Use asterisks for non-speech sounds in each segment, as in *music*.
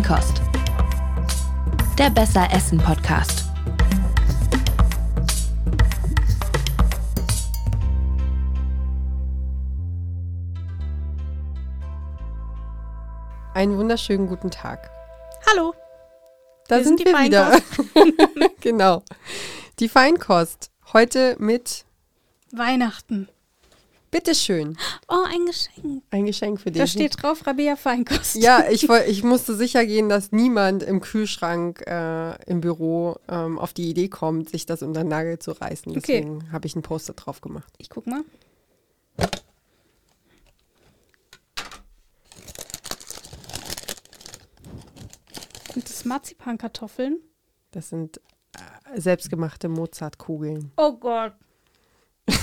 Feinkost. Der Besser Essen Podcast. Einen wunderschönen guten Tag. Hallo. Da Wir sind, sind die wir wieder. *laughs* genau. Die Feinkost. Heute mit, Weihnachten. Bitteschön, Oh, ein Geschenk. ein Geschenk für dich. Da steht drauf Rabea Feinkost. ja, *laughs* ich, ich musste sicher gehen, dass niemand im Kühlschrank äh, im Büro ähm, auf die Idee kommt, sich das unter den Nagel zu reißen. Okay. Deswegen habe ich ein Poster drauf gemacht. Ich guck mal. Sind das Marzipankartoffeln? Das sind äh, selbstgemachte Mozartkugeln. Oh Gott. *laughs*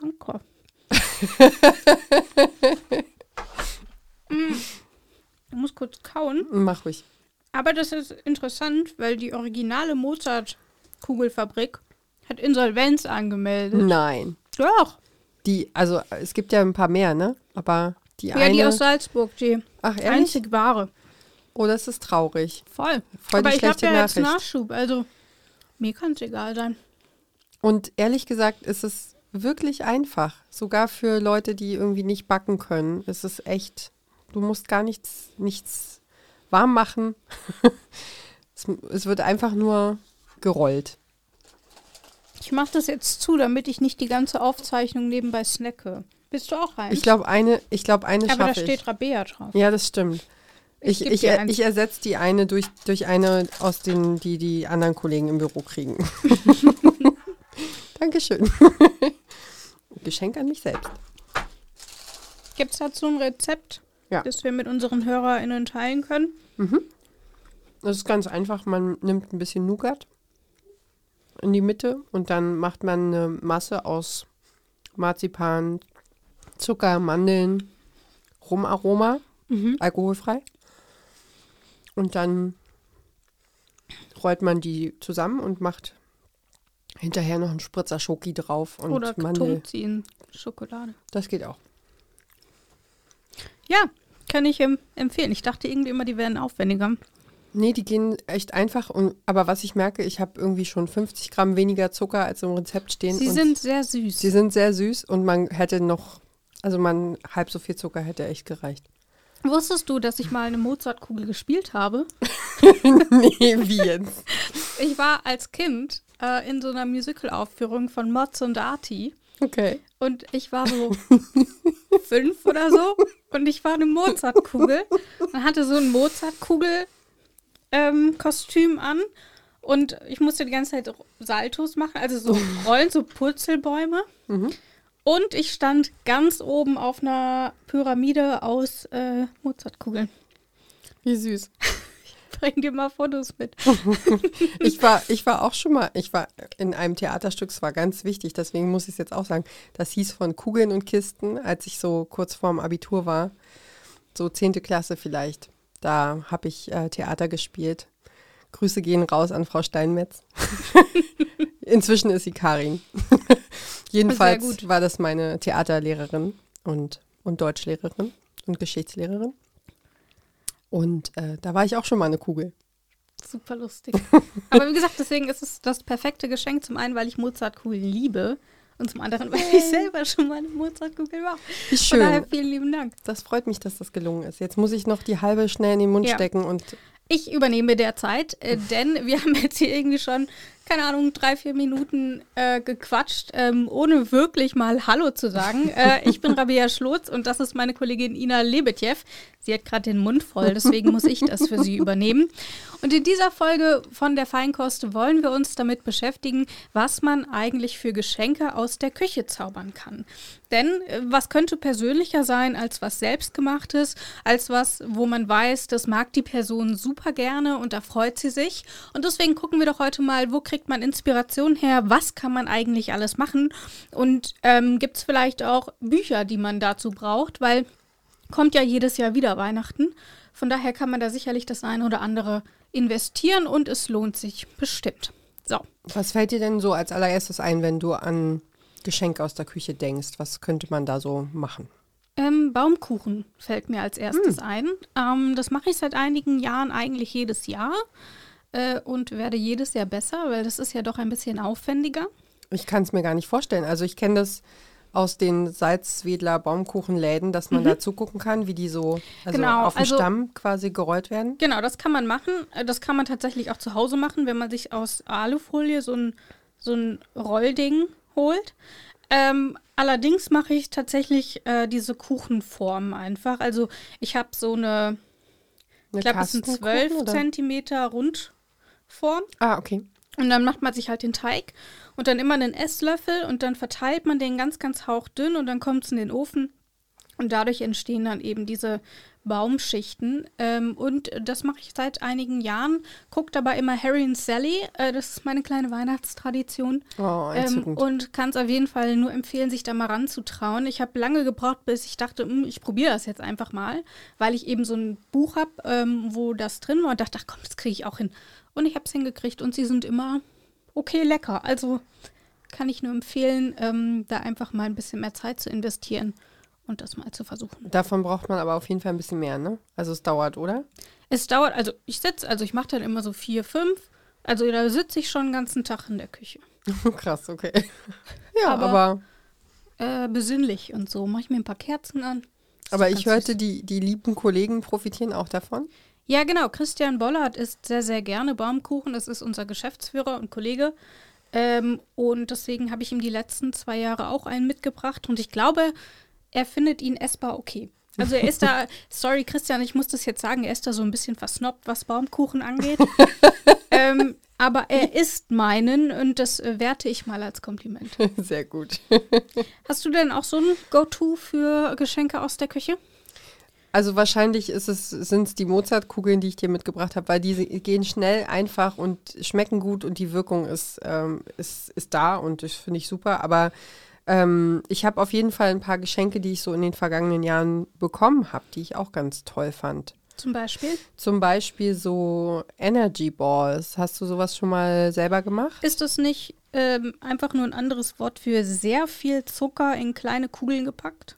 Danke. Mm. *laughs* Ich muss kurz kauen. Mach ruhig. Aber das ist interessant, weil die originale Mozart-Kugelfabrik hat Insolvenz angemeldet. Nein. Doch. Die, also es gibt ja ein paar mehr, ne? Aber die Ja, eine. die aus Salzburg, die Ach, ehrlich? einzig wahre. Oh, das ist traurig. Voll. Voll die Aber ich habe schlechte ja jetzt Nachricht. Nachschub, also mir kann es egal sein. Und ehrlich gesagt ist es wirklich einfach. Sogar für Leute, die irgendwie nicht backen können. Es ist echt, du musst gar nichts, nichts warm machen. *laughs* es, es wird einfach nur gerollt. Ich mache das jetzt zu, damit ich nicht die ganze Aufzeichnung nebenbei snacke. Bist du auch rein? Ich glaube, eine, ich glaube, eine Aber da steht ich. Rabea drauf. Ja, das stimmt. Ich, ich, er- eins. ich ersetze die eine durch, durch eine aus den, die die anderen Kollegen im Büro kriegen. *laughs* Dankeschön. *laughs* Geschenk an mich selbst. Gibt es dazu ein Rezept, Ja. das wir mit unseren HörerInnen teilen können? Das ist ganz einfach. Man nimmt ein bisschen Nougat in die Mitte und dann macht man eine Masse aus Marzipan, Zucker, Mandeln, Rumaroma, alkoholfrei. Und dann rollt man die zusammen und macht hinterher noch einen Spritzer Schoki drauf und Oder Mandel. Tunziehen, Schokolade. Das geht auch. Ja, kann ich ähm, empfehlen. Ich dachte irgendwie immer, die wären aufwendiger. Nee, die gehen echt einfach. Und, aber was ich merke, ich habe irgendwie schon 50 Gramm weniger Zucker als im Rezept stehen. Sie sind sehr süß. Sie sind sehr süß und man hätte noch, also man halb so viel Zucker hätte echt gereicht. Wusstest du, dass ich mal eine Mozartkugel gespielt habe? *laughs* nee, wie jetzt? Ich war als Kind äh, in so einer Musical-Aufführung von Moz und Arti Okay. und ich war so *laughs* fünf oder so und ich war eine Mozartkugel und hatte so ein Mozartkugel-Kostüm an und ich musste die ganze Zeit Saltos machen, also so *laughs* Rollen, so Purzelbäume. Und ich stand ganz oben auf einer Pyramide aus äh, Mozartkugeln. Wie süß. Bring dir mal Fotos mit. *laughs* Ich war, ich war auch schon mal, ich war in einem Theaterstück, es war ganz wichtig, deswegen muss ich es jetzt auch sagen. Das hieß von Kugeln und Kisten, als ich so kurz vorm Abitur war, so zehnte Klasse vielleicht. Da habe ich äh, Theater gespielt. Grüße gehen raus an Frau Steinmetz. *laughs* Inzwischen ist sie Karin. *laughs* Jedenfalls war das meine Theaterlehrerin und, und Deutschlehrerin und Geschichtslehrerin. Und äh, da war ich auch schon mal eine Kugel. Super lustig. *laughs* Aber wie gesagt, deswegen ist es das perfekte Geschenk. Zum einen, weil ich Mozartkugeln liebe. Und zum anderen, weil ich selber schon mal eine Mozartkugel war. Wie Von daher schön. vielen lieben Dank. Das freut mich, dass das gelungen ist. Jetzt muss ich noch die halbe schnell in den Mund Ja. stecken und Ich übernehme derzeit, äh, denn wir haben jetzt hier irgendwie schon, keine Ahnung, drei, vier Minuten äh, gequatscht, ähm, ohne wirklich mal Hallo zu sagen. Äh, ich bin Rabea Schlotz und das ist meine Kollegin Ina Lebetjew. Sie hat gerade den Mund voll, deswegen muss ich das für sie übernehmen. Und in dieser Folge von der Feinkost wollen wir uns damit beschäftigen, was man eigentlich für Geschenke aus der Küche zaubern kann. Denn äh, was könnte persönlicher sein als was selbstgemachtes, als was, wo man weiß, das mag die Person super gerne und da freut sie sich. Und deswegen gucken wir doch heute mal, wo kriegt man Inspiration her, was kann man eigentlich alles machen und ähm, gibt es vielleicht auch Bücher, die man dazu braucht, weil kommt ja jedes Jahr wieder Weihnachten. Von daher kann man da sicherlich das eine oder andere investieren und es lohnt sich bestimmt. So, was fällt dir denn so als allererstes ein, wenn du an Geschenke aus der Küche denkst? Was könnte man da so machen? Ähm, Baumkuchen fällt mir als erstes ein. Ähm, das mache ich seit einigen Jahren eigentlich jedes Jahr äh, und werde jedes Jahr besser, weil das ist ja doch ein bisschen aufwendiger. Ich kann es mir gar nicht vorstellen. Also ich kenne das aus den Salzwedler Baumkuchenläden, dass man da zugucken kann, wie die so also Genau, auf dem also- Stamm quasi gerollt werden. Genau, das kann man machen. Äh, Das kann man tatsächlich auch zu Hause machen, wenn man sich aus Alufolie so ein, so ein Rollding holt. Ähm, allerdings mache ich tatsächlich äh, diese Kuchenform einfach. Also ich habe so eine, Eine ich glaube, es sind Kastenkuchen, 12 oder? Zentimeter Rundform. Ah, okay. Und dann macht man sich halt den Teig und dann immer einen Esslöffel und dann verteilt man den ganz, ganz hauchdünn und dann kommt es in den Ofen. Und dadurch entstehen dann eben diese Baumschichten. Ähm, und das mache ich seit einigen Jahren. Guckt aber immer Harry und Sally. Äh, das ist meine kleine Weihnachtstradition. Oh, Ähm, und kann es auf jeden Fall nur empfehlen, sich da mal ranzutrauen. Ich habe lange gebraucht, bis ich dachte, "Hm, ich probiere das jetzt einfach mal, weil ich eben so ein Buch habe, ähm, wo das drin war und dachte, ach komm, das kriege ich auch hin. Und ich habe es hingekriegt und sie sind immer okay lecker. Also kann ich nur empfehlen, ähm, da einfach mal ein bisschen mehr Zeit zu investieren und das mal zu versuchen. Davon braucht man aber auf jeden Fall ein bisschen mehr, ne? Also es dauert, oder? Es dauert, also ich sitze, also ich mache dann immer so vier, fünf. Also da sitze ich schon den ganzen Tag in der Küche. *laughs* Krass, okay. ja, Aber- aber, Äh, besinnlich und so. Mache ich mir ein paar Kerzen an. Aber ich hörte, süß. die, die lieben Kollegen profitieren auch davon. Ja, genau. Christian Bollert isst sehr, sehr gerne Baumkuchen. Das ist unser Geschäftsführer und Kollege. Ähm, und deswegen habe ich ihm die letzten zwei Jahre auch einen mitgebracht. Und ich glaube, er findet ihn essbar okay. Also er ist da, *laughs* sorry Christian, ich muss das jetzt sagen, er ist da so ein bisschen versnobbt, was Baumkuchen angeht. *laughs* ähm, aber er isst meinen und das äh, werte ich mal als Kompliment. *laughs* Sehr gut. Hast du denn auch so ein Go-To für Geschenke aus der Küche? Also wahrscheinlich es, sind es die Mozartkugeln, die ich dir mitgebracht habe, weil die gehen schnell, einfach und schmecken gut und die Wirkung ist, ähm, ist, ist da und das finde ich super. Aber ähm, ich habe auf jeden Fall ein paar Geschenke, die ich so in den vergangenen Jahren bekommen habe, die ich auch ganz toll fand. Zum Beispiel? Zum Beispiel so Energy Balls. Hast du sowas schon mal selber gemacht? Ist das nicht ähm, einfach nur ein anderes Wort für sehr viel Zucker in kleine Kugeln gepackt?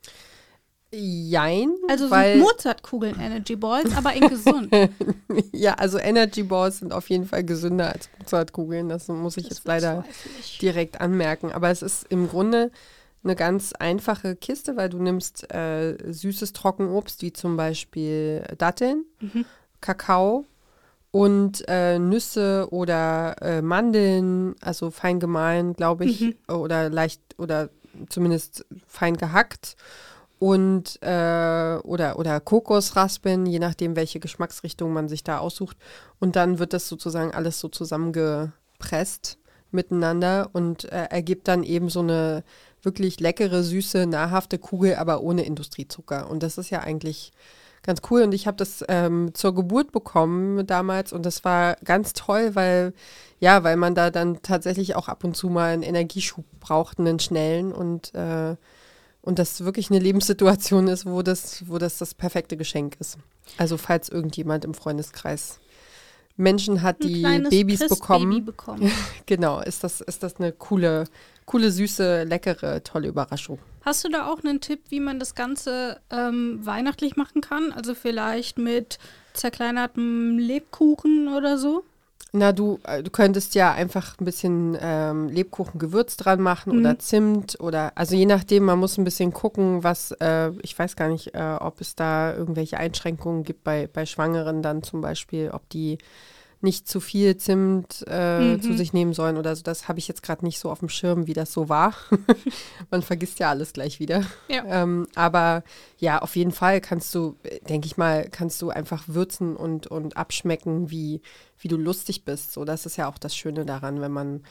Jein. Also weil, sind Mozartkugeln Energy Balls, aber in gesund. *laughs* ja, also Energy Balls sind auf jeden Fall gesünder als Mozartkugeln. Das muss ich Das jetzt leider ich. direkt anmerken. Aber es ist im Grunde eine ganz einfache Kiste, weil du nimmst äh, süßes Trockenobst, wie zum Beispiel Datteln, Kakao und äh, Nüsse oder äh, Mandeln, also fein gemahlen, glaube ich, oder leicht oder zumindest fein gehackt und äh, oder oder Kokosraspeln, je nachdem, welche Geschmacksrichtung man sich da aussucht. Und dann wird das sozusagen alles so zusammengepresst miteinander und äh, ergibt dann eben so eine wirklich leckere, süße, nahrhafte Kugel, aber ohne Industriezucker. Und das ist ja eigentlich ganz cool. Und ich habe das ähm, zur Geburt bekommen damals und das war ganz toll, weil ja, weil man da dann tatsächlich auch ab und zu mal einen Energieschub braucht, einen schnellen und äh, und das wirklich eine Lebenssituation ist, wo das, wo das das perfekte Geschenk ist. Also falls irgendjemand im Freundeskreis Menschen hat, die Babys bekommen, bekommen. *laughs* genau, ist das, ist das eine coole, coole, süße, leckere, tolle Überraschung. Hast du da auch einen Tipp, wie man das Ganze ähm, weihnachtlich machen kann? Also vielleicht mit zerkleinertem Lebkuchen oder so? Na, du, äh, du könntest ja einfach ein bisschen ähm, Lebkuchengewürz dran machen Mhm. oder Zimt oder, also je nachdem, man muss ein bisschen gucken, was, äh, ich weiß gar nicht, äh, ob es da irgendwelche Einschränkungen gibt bei, bei Schwangeren dann zum Beispiel, ob die nicht zu viel Zimt äh, Mhm. zu sich nehmen sollen oder so. Das habe ich jetzt gerade nicht so auf dem Schirm, wie das so war. *laughs* man vergisst ja alles gleich wieder. Ja. Ähm, aber ja, auf jeden Fall kannst du, denke ich mal, kannst du einfach würzen und, und abschmecken, wie, wie du lustig bist. So, das ist ja auch das Schöne daran, wenn man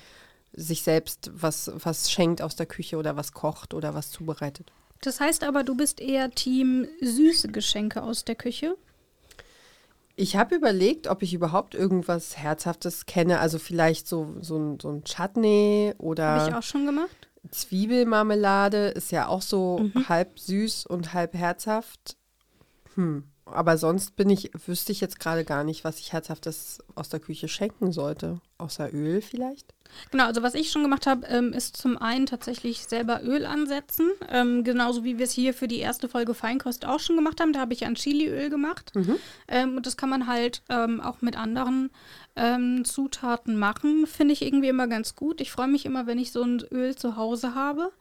sich selbst was, was schenkt aus der Küche oder was kocht oder was zubereitet. Das heißt aber, du bist eher Team süße Geschenke aus der Küche. Ich habe überlegt, ob ich überhaupt irgendwas Herzhaftes kenne. Also vielleicht so, so, ein, so ein Chutney Habe ich oder auch schon gemacht. Zwiebelmarmelade ist ja auch so halb süß und halb herzhaft. Hm. Aber sonst bin ich, wüsste ich jetzt gerade gar nicht, was ich Herzhaftes aus der Küche schenken sollte. Außer Öl vielleicht. Genau, also was ich schon gemacht habe, ähm, ist zum einen tatsächlich selber Öl ansetzen. Ähm, genauso wie wir es hier für die erste Folge Feinkost auch schon gemacht haben. Da habe ich ein Chiliöl gemacht. Ähm, und das kann man halt ähm, auch mit anderen ähm, Zutaten machen. Finde ich irgendwie immer ganz gut. Ich freue mich immer, wenn ich so ein Öl zu Hause habe.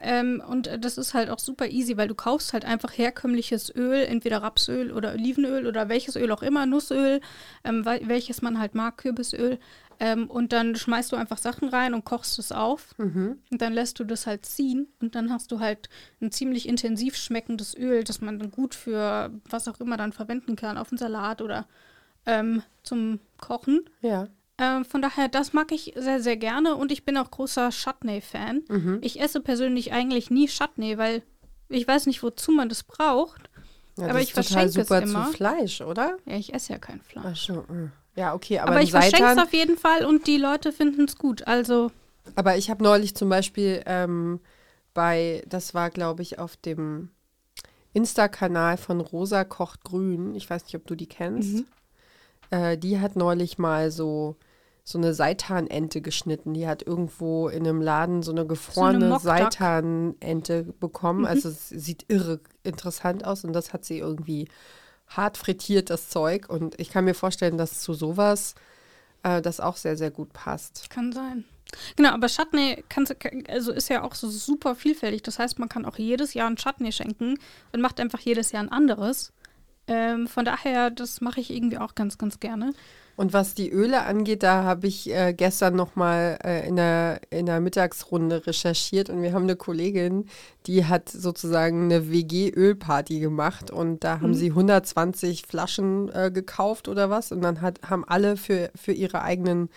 Ähm, und das ist halt auch super easy, weil du kaufst halt einfach herkömmliches Öl, entweder Rapsöl oder Olivenöl oder welches Öl auch immer, Nussöl, ähm, wel- welches man halt mag, Kürbisöl. Ähm, und dann schmeißt du einfach Sachen rein und kochst es auf. Und dann lässt du das halt ziehen. Und dann hast du halt ein ziemlich intensiv schmeckendes Öl, das man dann gut für was auch immer dann verwenden kann, auf einen Salat oder ähm, zum Kochen. Ja. Ähm, von daher, das mag ich sehr, sehr gerne und ich bin auch großer Chutney-Fan. Mhm. Ich esse persönlich eigentlich nie Chutney, weil ich weiß nicht, wozu man das braucht. ja Aber das ich ist total verschenke es super immer. zu Fleisch, oder? Ja, ich esse ja kein Fleisch. Ach so. mm. Ja, okay, aber, Aber, ich verschenke es auf jeden Fall und die Leute finden es gut. Also, aber ich habe neulich zum Beispiel ähm, bei, das war glaube ich auf dem Insta-Kanal von Rosa kocht grün. Ich weiß nicht, ob du die kennst. Mhm. Äh, die hat neulich mal so so eine Seitanente geschnitten. Die hat irgendwo in einem Laden so eine gefrorene Duck. Seitanente bekommen. Mhm. Also es sieht irre interessant aus und das hat sie irgendwie hart frittiert, das Zeug. Und ich kann mir vorstellen, dass zu sowas äh, das auch sehr, sehr gut passt. kann sein. Genau, aber Chutney kannst, also ist ja auch so super vielfältig. Das heißt, man kann auch jedes Jahr ein Chutney schenken und macht einfach jedes Jahr ein anderes. Ähm, von daher, das mache ich irgendwie auch ganz, ganz gerne. Und was die Öle angeht, da habe ich äh, gestern nochmal äh, in, der, in der Mittagsrunde recherchiert und wir haben eine Kollegin, die hat sozusagen eine WG-Ölparty gemacht und da haben sie 120 Flaschen äh, gekauft oder was und dann hat, haben alle für, für ihre eigenen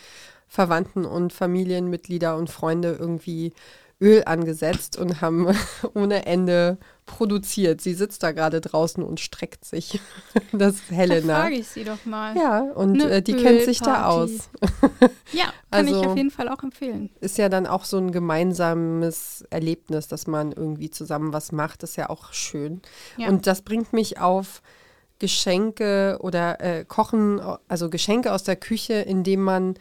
Verwandten und Familienmitglieder und Freunde irgendwie Öl angesetzt und haben *laughs* ohne Ende produziert. Sie sitzt da gerade draußen und streckt sich. *laughs* Das ist Da Helena. frage ich sie doch mal. Ja, und äh, die kennt sich da aus. *laughs* Ja, *laughs* kann ich Also- auf jeden Fall auch empfehlen. Ist ja dann auch so ein gemeinsames Erlebnis, dass man irgendwie zusammen was macht. ist ja auch schön. Ja. Und das bringt mich auf Geschenke oder äh, Kochen, also Geschenke aus der Küche, indem man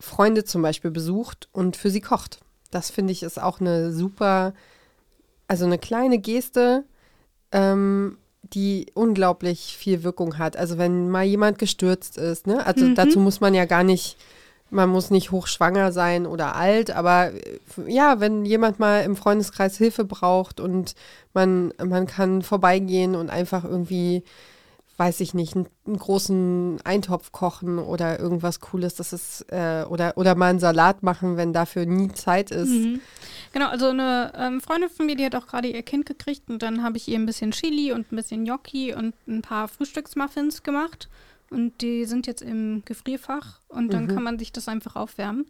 Freunde zum Beispiel besucht und für sie kocht. Das finde ich ist auch eine super, also eine kleine Geste, ähm, die unglaublich viel Wirkung hat. Also wenn mal jemand gestürzt ist, ne? Also dazu muss man ja gar nicht, man muss nicht hochschwanger sein oder alt, aber äh, ja, wenn jemand mal im Freundeskreis Hilfe braucht und man, man kann vorbeigehen und einfach irgendwie, weiß ich nicht, einen, einen großen Eintopf kochen oder irgendwas Cooles, das ist, äh, oder, oder mal einen Salat machen, wenn dafür nie Zeit ist. Mhm. Genau, also eine ähm, Freundin von mir, die hat auch gerade ihr Kind gekriegt und dann habe ich ihr ein bisschen Chili und ein bisschen Gnocchi und ein paar Frühstücksmuffins gemacht und die sind jetzt im Gefrierfach und dann kann man sich das einfach aufwärmen.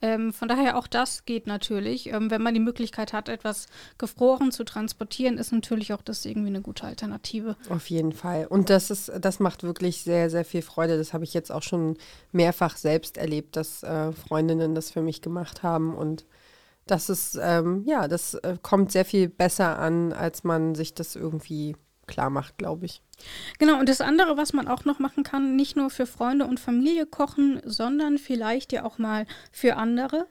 Ähm, von daher auch das geht natürlich. Ähm, wenn man die Möglichkeit hat, etwas gefroren zu transportieren, ist natürlich auch das irgendwie eine gute Alternative. Auf jeden Fall. Und das ist, das macht wirklich sehr, sehr viel Freude. Das habe ich jetzt auch schon mehrfach selbst erlebt, dass äh, Freundinnen das für mich gemacht haben. Und das ist, ähm, ja, das äh, kommt sehr viel besser an, als man sich das irgendwie klar macht, glaube ich. Genau, und das andere, was man auch noch machen kann, nicht nur für Freunde und Familie kochen, sondern vielleicht ja auch mal für andere.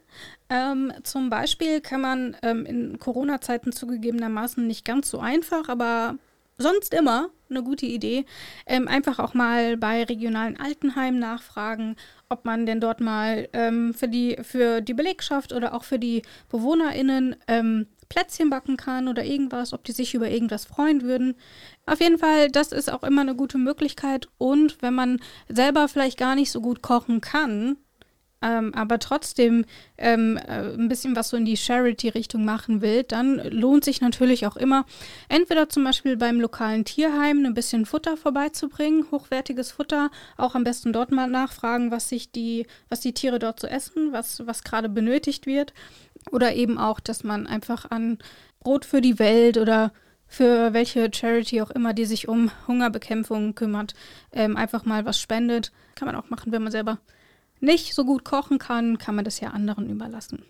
Ähm, zum Beispiel kann man ähm, in Corona-Zeiten zugegebenermaßen nicht ganz so einfach, aber sonst immer eine gute Idee, ähm, einfach auch mal bei regionalen Altenheimen nachfragen, ob man denn dort mal ähm, für, die, für die Belegschaft oder auch für die BewohnerInnen ähm, Plätzchen backen kann oder irgendwas, ob die sich über irgendwas freuen würden. Auf jeden Fall, das ist auch immer eine gute Möglichkeit. Und wenn man selber vielleicht gar nicht so gut kochen kann, ähm, aber trotzdem ähm, äh, ein bisschen was so in die Charity-Richtung machen will, dann lohnt sich natürlich auch immer, entweder zum Beispiel beim lokalen Tierheim ein bisschen Futter vorbeizubringen, hochwertiges Futter, auch am besten dort mal nachfragen, was sich die, was die Tiere dort so essen, was, was gerade benötigt wird. Oder eben auch, dass man einfach an Brot für die Welt oder für welche Charity auch immer, die sich um Hungerbekämpfung kümmert, ähm, einfach mal was spendet. Kann man auch machen, wenn man selber nicht so gut kochen kann, kann man das ja anderen überlassen.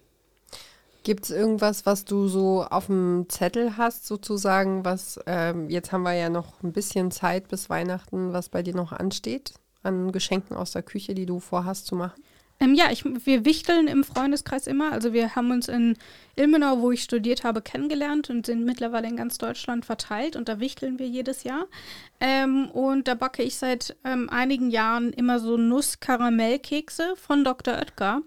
Gibt es irgendwas, was du so auf dem Zettel hast, sozusagen, was, ähm, jetzt haben wir ja noch ein bisschen Zeit bis Weihnachten, was bei dir noch ansteht, an Geschenken aus der Küche, die du vorhast zu machen? Ähm, ja, ich, wir wichteln im Freundeskreis immer. Also wir haben uns in Ilmenau, wo ich studiert habe, kennengelernt und sind mittlerweile in ganz Deutschland verteilt und da wichteln wir jedes Jahr. Ähm, und da backe ich seit ähm, einigen Jahren immer so Nuss-Karamellkekse von Dr. Oetker.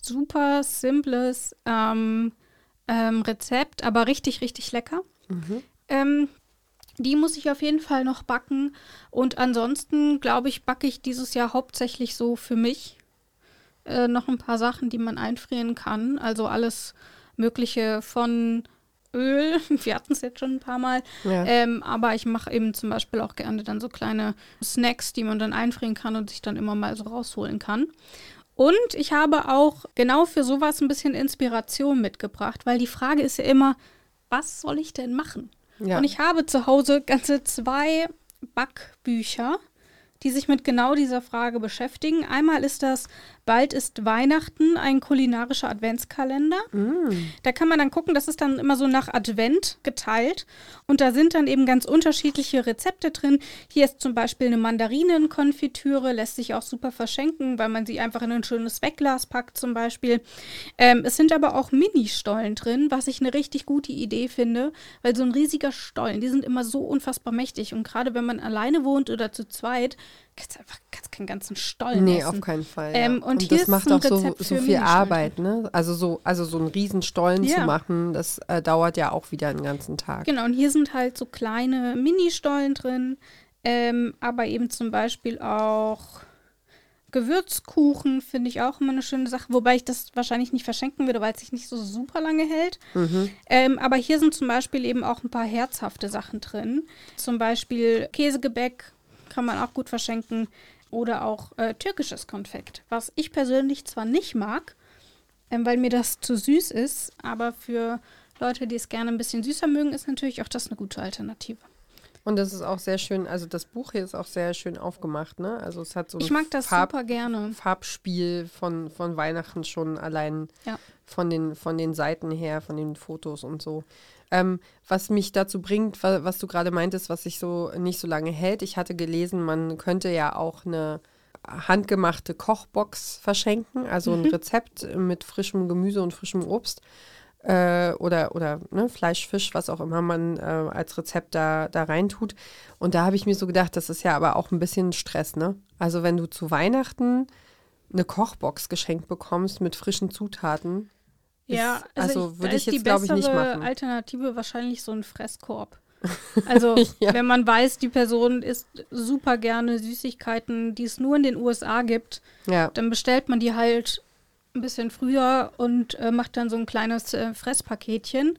Super simples ähm, ähm, Rezept, aber richtig, richtig lecker. Ähm, die muss ich auf jeden Fall noch backen. Und ansonsten, glaube ich, backe ich dieses Jahr hauptsächlich so für mich äh, noch ein paar Sachen, die man einfrieren kann. Also alles Mögliche von Öl. *laughs* Wir hatten es jetzt schon ein paar Mal. Ja. Ähm, aber ich mache eben zum Beispiel auch gerne dann so kleine Snacks, die man dann einfrieren kann und sich dann immer mal so rausholen kann. Und ich habe auch genau für sowas ein bisschen Inspiration mitgebracht, weil die Frage ist ja immer, was soll ich denn machen? Ja. Und ich habe zu Hause ganze zwei Backbücher, die sich mit genau dieser Frage beschäftigen. Einmal ist das Bald ist Weihnachten, ein kulinarischer Adventskalender. Da kann man dann gucken, das ist dann immer so nach Advent geteilt. Und da sind dann eben ganz unterschiedliche Rezepte drin. Hier ist zum Beispiel eine Mandarinenkonfitüre, lässt sich auch super verschenken, weil man sie einfach in ein schönes Wegglas packt zum Beispiel. Ähm, es sind aber auch Mini-Stollen drin, was ich eine richtig gute Idee finde, weil so ein riesiger Stollen, die sind immer so unfassbar mächtig. Und gerade wenn man alleine wohnt oder zu zweit, kannst einfach kannst keinen ganzen Stollen Nee, essen. auf keinen Fall. Ähm, ja. und hier das macht auch so, so viel. Arbeit, ne? Also so, also so einen riesen Stollen Ja. zu machen, das äh, dauert ja auch wieder einen ganzen Tag. Genau, und hier sind halt so kleine Mini-Stollen drin, ähm, aber eben zum Beispiel auch Gewürzkuchen finde ich auch immer eine schöne Sache, wobei ich das wahrscheinlich nicht verschenken würde, weil es sich nicht so super lange hält. Ähm, aber hier sind zum Beispiel eben auch ein paar herzhafte Sachen drin. Zum Beispiel Käsegebäck kann man auch gut verschenken oder auch äh, türkisches Konfekt, was ich persönlich zwar nicht mag, ähm, weil mir das zu süß ist, aber für Leute, die es gerne ein bisschen süßer mögen, ist natürlich auch das eine gute Alternative. Und das ist auch sehr schön, also das Buch hier ist auch sehr schön aufgemacht, ne? Also es hat so ein Ich mag das Farb, super gerne. Farbspiel von, von Weihnachten schon allein Ja. von, den, von den Seiten her, von den Fotos und so. Ähm, was mich dazu bringt, wa was du gerade meintest, was sich so nicht so lange hält. Ich hatte gelesen, man könnte ja auch eine handgemachte Kochbox verschenken, also ein Rezept mit frischem Gemüse und frischem Obst äh, oder, oder ne, Fleisch, Fisch, was auch immer man äh, als Rezept da, da reintut. Und da habe ich mir so gedacht, das ist ja aber auch ein bisschen Stress, ne? Also wenn du zu Weihnachten eine Kochbox geschenkt bekommst mit frischen Zutaten. Ja, ist- also da würde ich ist die jetzt, glaube ich, nicht bessere machen. Alternative wahrscheinlich so ein Fresskorb. *laughs* Also, Ja. wenn man weiß, die Person isst super gerne Süßigkeiten, die es nur in den USA gibt, Ja, dann bestellt man die halt ein bisschen früher und äh, macht dann so ein kleines äh, Fresspaketchen.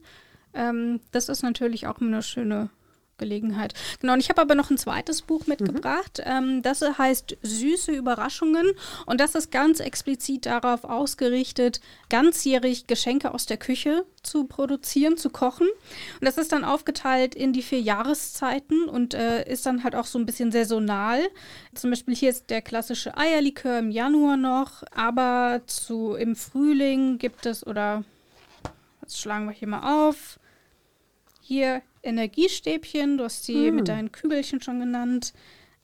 Ähm, das ist natürlich auch eine schöne Gelegenheit. Genau, und ich habe aber noch ein zweites Buch mitgebracht. Ähm, das heißt Süße Überraschungen und das ist ganz explizit darauf ausgerichtet, ganzjährig Geschenke aus der Küche zu produzieren, zu kochen. Und das ist dann aufgeteilt in die vier Jahreszeiten und äh, ist dann halt auch so ein bisschen saisonal. Zum Beispiel hier ist der klassische Eierlikör im Januar noch, aber zu, im Frühling gibt es, oder jetzt schlagen wir hier mal auf, hier Energiestäbchen, du hast sie mit deinen Kügelchen schon genannt.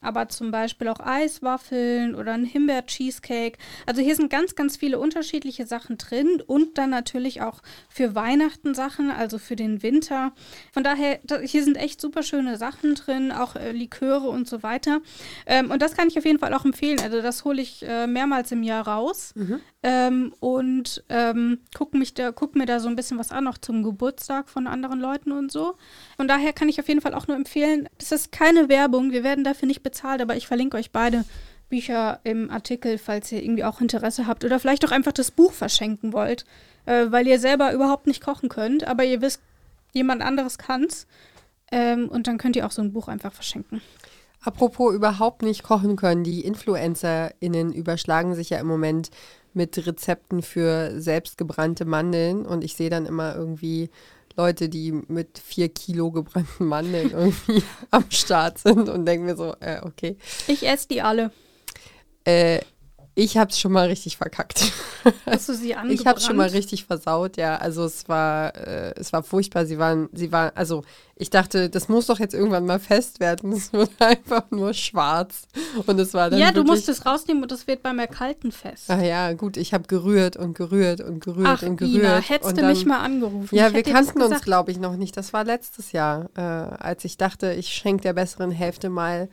Aber zum Beispiel auch Eiswaffeln oder ein Himbeer-Cheesecake. Also hier sind ganz, ganz viele unterschiedliche Sachen drin und dann natürlich auch für Weihnachten Sachen, also für den Winter. Von daher, da, hier sind echt super schöne Sachen drin, auch äh, Liköre und so weiter. Ähm, und das kann ich auf jeden Fall auch empfehlen. Also das hole ich äh, mehrmals im Jahr raus ähm, und ähm, guck, mich da, guck mir da so ein bisschen was an, auch zum Geburtstag von anderen Leuten und so. Von daher kann ich auf jeden Fall auch nur empfehlen, das ist keine Werbung, wir werden dafür nicht bezahlt, aber ich verlinke euch beide Bücher im Artikel, falls ihr irgendwie auch Interesse habt oder vielleicht auch einfach das Buch verschenken wollt, äh, weil ihr selber überhaupt nicht kochen könnt, aber ihr wisst, jemand anderes kann's. Ähm, und dann könnt ihr auch so ein Buch einfach verschenken. Apropos überhaupt nicht kochen können, die InfluencerInnen überschlagen sich ja im Moment mit Rezepten für selbstgebrannte Mandeln und ich sehe dann immer irgendwie Leute, die mit vier Kilo gebrannten Mandeln *laughs* irgendwie am Start sind und denke mir so, äh, okay. Ich esse die alle. Äh, Ich habe es schon mal richtig verkackt. Hast du sie angebrannt? *laughs* Ich habe schon mal richtig versaut, ja. Also es war, äh, es war furchtbar. Sie waren, sie waren, also ich dachte, das muss doch jetzt irgendwann mal fest werden. Es wurde *laughs* einfach nur schwarz und es war dann Ja, du musst es rausnehmen und das wird beim Erkalten fest. Ach ja, gut. Ich habe gerührt und gerührt und gerührt Ach, und gerührt. Ina, hättest und du dann, mich mal angerufen. Ja, wir kannten uns, glaube ich, noch nicht. Das war letztes Jahr, äh, als ich dachte, ich schenke der besseren Hälfte mal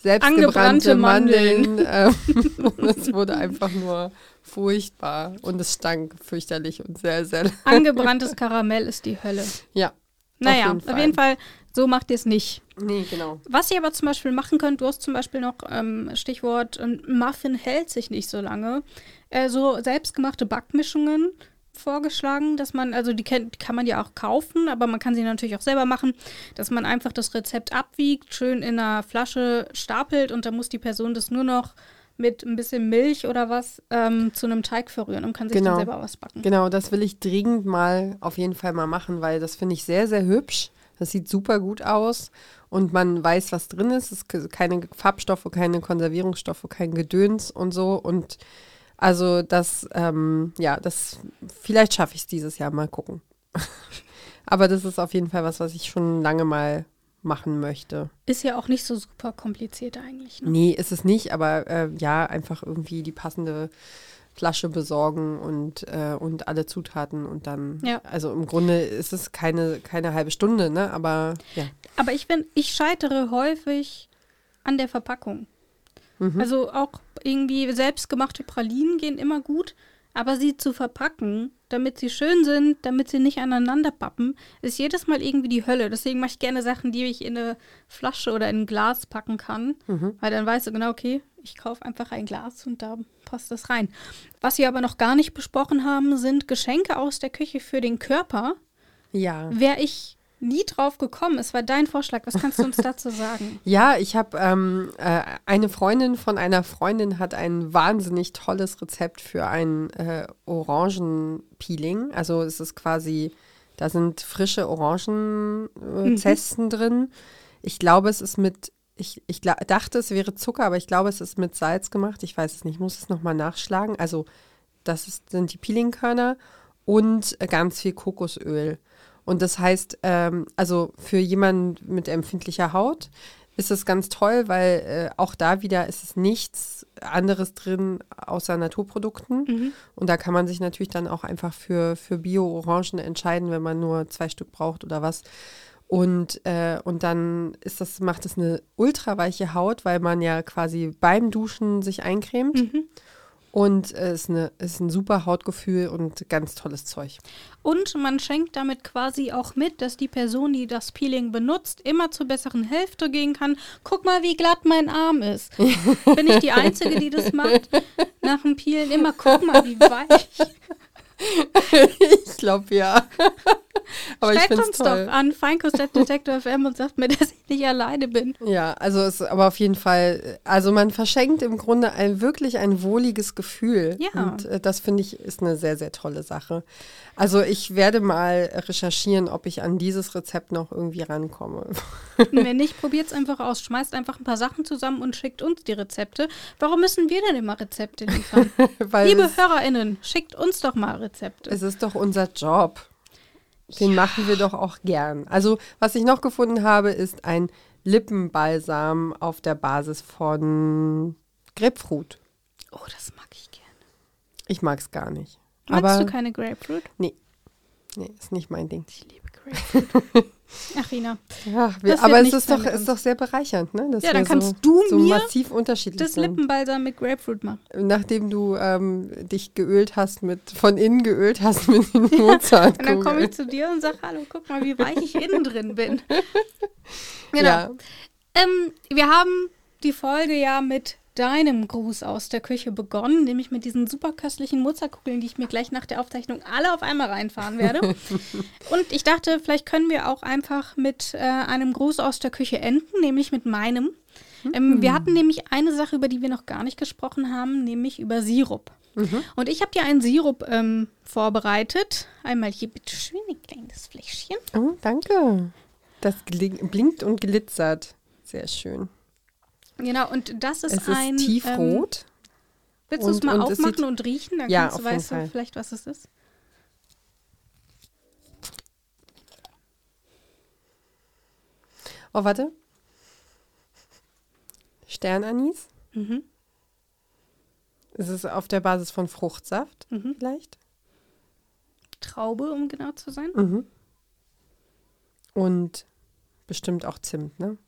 selbstgebrannte Angebrannte Mandeln. Mandeln. *laughs* und es wurde einfach nur furchtbar und es stank fürchterlich und sehr, sehr. *laughs* Angebranntes Karamell ist die Hölle. Ja. Naja, jeden Fall. auf jeden Fall, so macht ihr es nicht. Nee, genau. Was ihr aber zum Beispiel machen könnt, du hast zum Beispiel noch ähm, Stichwort, Muffin hält sich nicht so lange. Äh, so selbstgemachte Backmischungen vorgeschlagen, dass man, also die, die kann man ja auch kaufen, aber man kann sie natürlich auch selber machen, dass man einfach das Rezept abwiegt, schön in einer Flasche stapelt und dann muss die Person das nur noch mit ein bisschen Milch oder was ähm, zu einem Teig verrühren und kann sich Genau. dann selber was backen. Genau, das will ich dringend mal auf jeden Fall mal machen, weil das finde ich sehr, sehr hübsch. Das sieht super gut aus und man weiß, was drin ist. Es ist keine Farbstoffe, keine Konservierungsstoffe, kein Gedöns und so. Und also das, ähm, ja, das, vielleicht schaffe ich es dieses Jahr mal gucken. *laughs* Aber das ist auf jeden Fall was, was ich schon lange mal machen möchte. Ist ja auch nicht so super kompliziert eigentlich. Ne? Nee, ist es nicht, aber äh, ja, einfach irgendwie die passende Flasche besorgen und, äh, und alle Zutaten und dann, Ja. also im Grunde ist es keine, keine halbe Stunde, ne? Aber ja. Aber ich bin, ich scheitere häufig an der Verpackung. Mhm. Also auch irgendwie selbstgemachte Pralinen gehen immer gut, aber sie zu verpacken, damit sie schön sind, damit sie nicht aneinander pappen, ist jedes Mal irgendwie die Hölle. Deswegen mache ich gerne Sachen, die ich in eine Flasche oder in ein Glas packen kann, Mhm. weil dann weißt du genau, okay, ich kaufe einfach ein Glas und da passt das rein. Was wir aber noch gar nicht besprochen haben, sind Geschenke aus der Küche für den Körper. Ja. Wäre ich nie drauf gekommen. Es war dein Vorschlag. Was kannst du uns dazu sagen? *laughs* Ja, ich habe ähm, äh, eine Freundin von einer Freundin hat ein wahnsinnig tolles Rezept für ein äh, Orangenpeeling. Also es ist quasi, da sind frische Orangenzesten äh, Zesten drin. Ich glaube, es ist mit, ich, ich dachte, es wäre Zucker, aber ich glaube, es ist mit Salz gemacht. Ich weiß es nicht, ich muss es nochmal nachschlagen. Also das ist, sind die Peelingkörner und äh, ganz viel Kokosöl. Und das heißt, ähm, also für jemanden mit empfindlicher Haut ist es ganz toll, weil äh, auch da wieder ist es nichts anderes drin außer Naturprodukten. Und da kann man sich natürlich dann auch einfach für, für Bio-Orangen entscheiden, wenn man nur zwei Stück braucht oder was. Und, äh, und dann ist das, macht es eine ultraweiche Haut, weil man ja quasi beim Duschen sich eincremt. Und es ist, eine, ist ein super Hautgefühl und ganz tolles Zeug. Und man schenkt damit quasi auch mit, dass die Person, die das Peeling benutzt, immer zur besseren Hälfte gehen kann. Guck mal, wie glatt mein Arm ist. *laughs* Bin ich die Einzige, die das macht? Nach dem Peelen immer, guck mal, wie weich. *laughs* ich glaube ja. *laughs* Aber ich Schreibt es uns toll. doch an Feinkost.detektor FM und sagt mir, *laughs* dass ich nicht alleine bin. Ja, also es aber auf jeden Fall, also man verschenkt im Grunde ein wirklich ein wohliges Gefühl. Ja. Und äh, das finde ich ist eine sehr, sehr tolle Sache. Also ich werde mal recherchieren, ob ich an dieses Rezept noch irgendwie rankomme. Und *laughs* wenn nicht, probiert's einfach aus. Schmeißt einfach ein paar Sachen zusammen und schickt uns die Rezepte. Warum müssen wir denn immer Rezepte liefern? Liebe es, HörerInnen, schickt uns doch mal Rezepte. es ist doch unser Job. Den machen wir doch auch gern. Also was ich noch gefunden habe, ist ein Lippenbalsam auf der Basis von Grapefruit. Oh, das mag ich gerne. Ich mag es gar nicht. Magst aber du keine Grapefruit? nee, ist nicht mein Ding. Ich liebe. *laughs* Ach, Rina. Ja, wir, aber es ist doch, ist doch sehr bereichernd, ne? Dass Ja, dann kannst so, du so mir massiv unterschiedlich Das. Lippenbalsam mit Grapefruit machen. Nachdem du ähm, dich geölt hast, mit von innen geölt hast mit den *laughs* Mozart. Und dann komme ich zu dir und sage, hallo, guck mal, wie weich ich innen drin bin. *laughs* Genau. Ja, Ähm, wir haben die Folge ja mit deinem Gruß aus der Küche begonnen, nämlich mit diesen super köstlichen Mozartkugeln, die ich mir gleich nach der Aufzeichnung alle auf einmal reinfahren werde. *laughs* und ich dachte, vielleicht können wir auch einfach mit äh, einem Gruß aus der Küche enden, nämlich mit meinem. Ähm, wir hatten nämlich eine Sache, über die wir noch gar nicht gesprochen haben, nämlich über Sirup. Und ich habe dir einen Sirup ähm, vorbereitet. Einmal hier bitte schön ein kleines Fläschchen. oh, danke. Das blinkt und glitzert. Sehr schön. Genau, und das ist Es ist ein. Ähm, tiefrot. Willst du es mal und aufmachen und riechen? Dann Ja, kannst du, weißt du vielleicht, was es ist. Oh, warte. Sternanis. Mhm. Ist es auf der Basis von Fruchtsaft Mhm. vielleicht? Traube, um genau zu sein. Mhm. Und bestimmt auch Zimt, ne?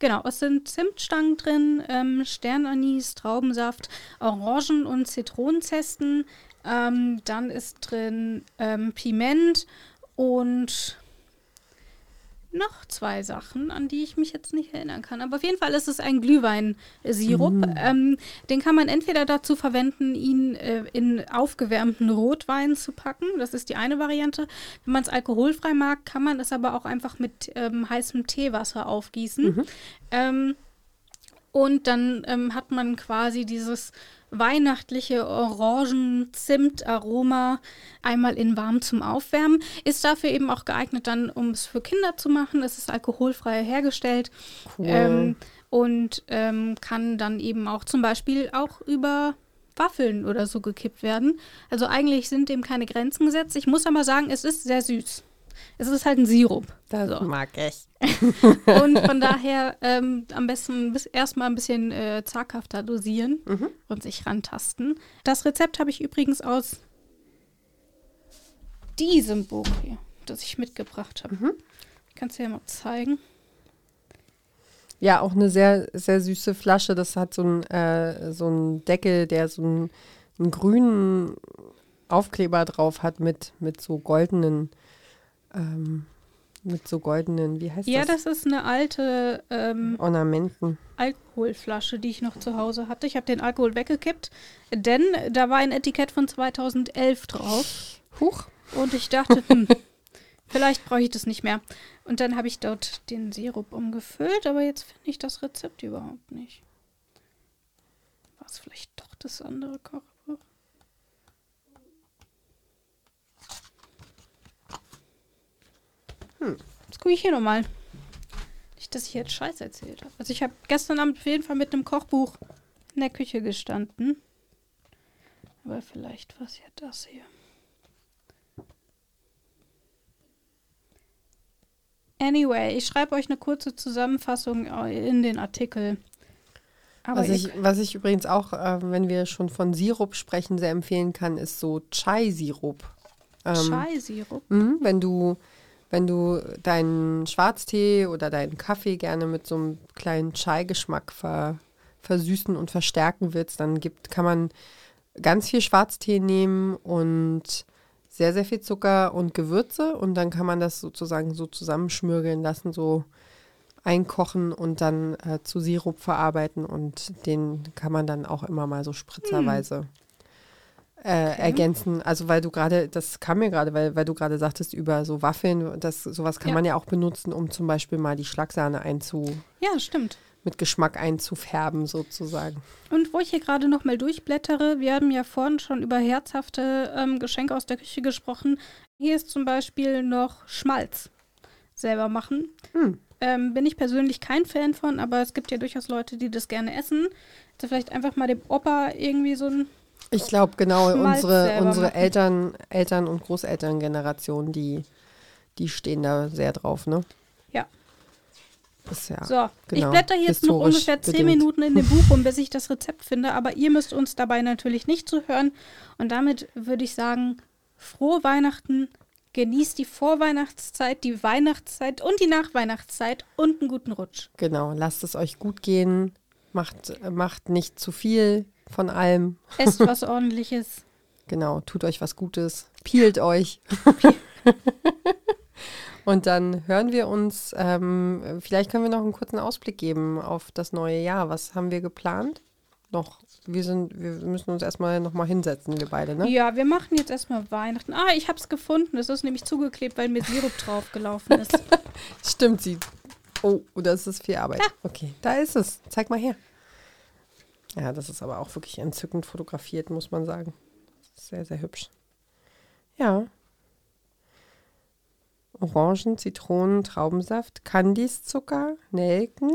Genau, es sind Zimtstangen drin, ähm, Sternanis, Traubensaft, Orangen- und Zitronenzesten. Ähm, dann ist drin ähm, Piment und noch zwei Sachen, an die ich mich jetzt nicht erinnern kann. Aber auf jeden Fall ist es ein Glühweinsirup. Ähm, den kann man entweder dazu verwenden, ihn äh, in aufgewärmten Rotwein zu packen. Das ist die eine Variante. Wenn man es alkoholfrei mag, kann man es aber auch einfach mit ähm, heißem Teewasser aufgießen. Ähm, und dann ähm, hat man quasi dieses weihnachtliche Orangen-Zimt-Aroma einmal in warm zum Aufwärmen. Ist dafür eben auch geeignet, dann, um es für Kinder zu machen. Es ist alkoholfrei hergestellt. Cool. Ähm, und ähm, kann dann eben auch zum Beispiel auch über Waffeln oder so gekippt werden. Also eigentlich sind dem keine Grenzen gesetzt. Ich muss aber sagen, es ist sehr süß. Es ist halt ein Sirup. das so. mag ich. *laughs* Und von *laughs* daher ähm, am besten bis erstmal ein bisschen äh, zaghafter dosieren Mhm. und sich rantasten. Das Rezept habe ich übrigens aus diesem Buch hier, das ich mitgebracht habe. Mhm. Ich kann es dir ja mal zeigen. Ja, auch eine sehr, sehr süße Flasche. Das hat so einen äh, so einen Deckel, der so einen, einen grünen Aufkleber drauf hat mit, mit so goldenen, ähm, mit so goldenen, wie heißt Ja, das? das ist eine alte ähm, Ornamenten. Alkoholflasche, die ich noch zu Hause hatte. Ich habe den Alkohol weggekippt, denn da war ein Etikett von 2011 drauf. Huch. Und ich dachte, hm, *laughs* vielleicht brauche ich das nicht mehr. Und dann habe ich dort den Sirup umgefüllt, aber jetzt finde ich das Rezept überhaupt nicht. War es vielleicht doch das andere Kochbuch? Hm. Jetzt gucke ich hier nochmal. Nicht, dass ich jetzt Scheiß erzählt habe. Also ich habe gestern Abend auf jeden Fall mit einem Kochbuch in der Küche gestanden. Aber vielleicht war es ja das hier. Anyway, ich schreibe euch eine kurze Zusammenfassung äh, in den Artikel. Aber Was ich, was ich übrigens auch, äh, wenn wir schon von Sirup sprechen, sehr empfehlen kann, ist so Chai-Sirup. Ähm, Chai-Sirup. Mhm, wenn du, wenn du deinen Schwarztee oder deinen Kaffee gerne mit so einem kleinen Chai-Geschmack ver, versüßen und verstärken willst, dann gibt, kann man ganz viel Schwarztee nehmen und sehr, sehr viel Zucker und Gewürze und dann kann man das sozusagen so zusammenschmürgeln lassen, so einkochen und dann äh, zu Sirup verarbeiten und den kann man dann auch immer mal so spritzerweise äh, ergänzen. Also weil du gerade, das kam mir gerade, weil, weil du gerade sagtest über so Waffeln, das sowas kann Ja. man ja auch benutzen, um zum Beispiel mal die Schlagsahne einzu, Ja, stimmt. mit Geschmack einzufärben sozusagen. Und wo ich hier gerade noch mal durchblättere, wir haben ja vorhin schon über herzhafte ähm, Geschenke aus der Küche gesprochen. Hier ist zum Beispiel noch Schmalz selber machen. Hm. Ähm, bin ich persönlich kein Fan von, aber es gibt ja durchaus Leute, die das gerne essen. Also vielleicht einfach mal dem Opa irgendwie so ein Ich glaube, genau, unsere, unsere machen. Eltern, Eltern und Großelterngeneration, die, die stehen da sehr drauf, ne? Ja. Ja. So, ich genau, blätter jetzt noch ungefähr zehn bedingt. Minuten in dem Buch rum, bis ich das Rezept finde, aber ihr müsst uns dabei natürlich nicht zuhören. Und damit würde ich sagen, frohe Weihnachten, genießt die Vorweihnachtszeit, die Weihnachtszeit und die Nachweihnachtszeit und einen guten Rutsch. Genau, lasst es euch gut gehen, macht, macht nicht zu viel von allem. Esst was ordentliches. *laughs* Genau, tut euch was Gutes, peelt euch. *laughs* Und dann hören wir uns, ähm, vielleicht können wir noch einen kurzen Ausblick geben auf das neue Jahr. Was haben wir geplant? Noch, wir sind, wir müssen uns erstmal nochmal hinsetzen, wir beide, ne? Ja, wir machen jetzt erstmal Weihnachten. Ah, ich habe es gefunden. Es ist nämlich zugeklebt, weil mir Sirup *laughs* draufgelaufen ist. Stimmt, sie. Oh, das ist viel Arbeit. Okay, da ist es. Zeig mal her. Ja, das ist aber auch wirklich entzückend fotografiert, muss man sagen. Sehr, sehr hübsch. Ja. Orangen, Zitronen, Traubensaft, Kandiszucker, Nelken.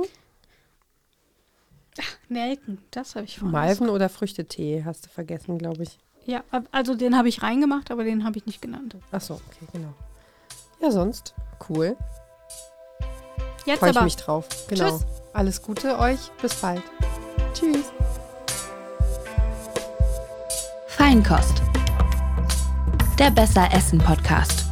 Nelken, das habe ich vorhin. Malven oder Früchtetee hast du vergessen, glaube ich. Ja, also den habe ich reingemacht, aber den habe ich nicht genannt. Ach so, okay, genau. Ja, sonst cool. Jetzt Freue ich aber. mich drauf. Genau. Tschüss. Alles Gute euch. Bis bald. Tschüss. Feinkost. Der Besser Essen Podcast.